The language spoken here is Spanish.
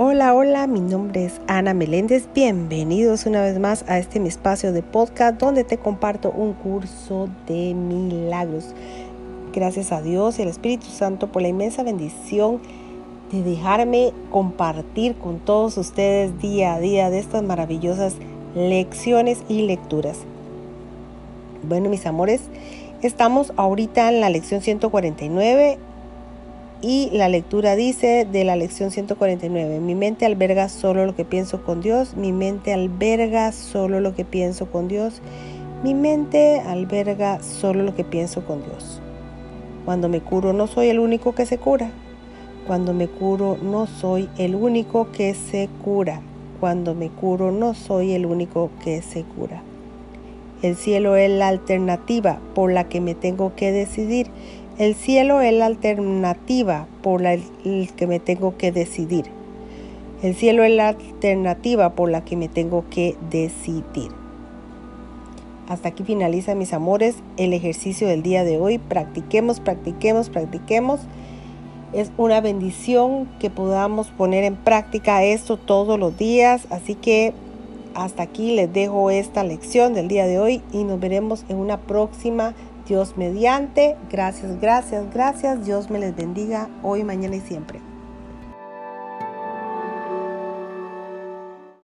Hola, hola, mi nombre es Ana Meléndez. Bienvenidos una vez más a este mi espacio de podcast donde te comparto un curso de milagros. Gracias a Dios y al Espíritu Santo por la inmensa bendición de dejarme compartir con todos ustedes día a día de estas maravillosas lecciones y lecturas. Bueno, mis amores, estamos ahorita en la lección 149 y la lectura dice de la lección 149, mi mente alberga solo lo que pienso con Dios, mi mente alberga solo lo que pienso con Dios, mi mente alberga solo lo que pienso con Dios. Cuando me curo no soy el único que se cura. Cuando me curo no soy el único que se cura. Cuando me curo no soy el único que se cura. El cielo es la alternativa por la que me tengo que decidir el cielo es la alternativa por la que me tengo que decidir. El cielo es la alternativa por la que me tengo que decidir. Hasta aquí finaliza, mis amores, el ejercicio del día de hoy. Practiquemos, practiquemos, practiquemos. Es una bendición que podamos poner en práctica esto todos los días. Así que hasta aquí les dejo esta lección del día de hoy y nos veremos en una próxima Dios mediante. Gracias, gracias, gracias. Dios me les bendiga hoy, mañana y siempre.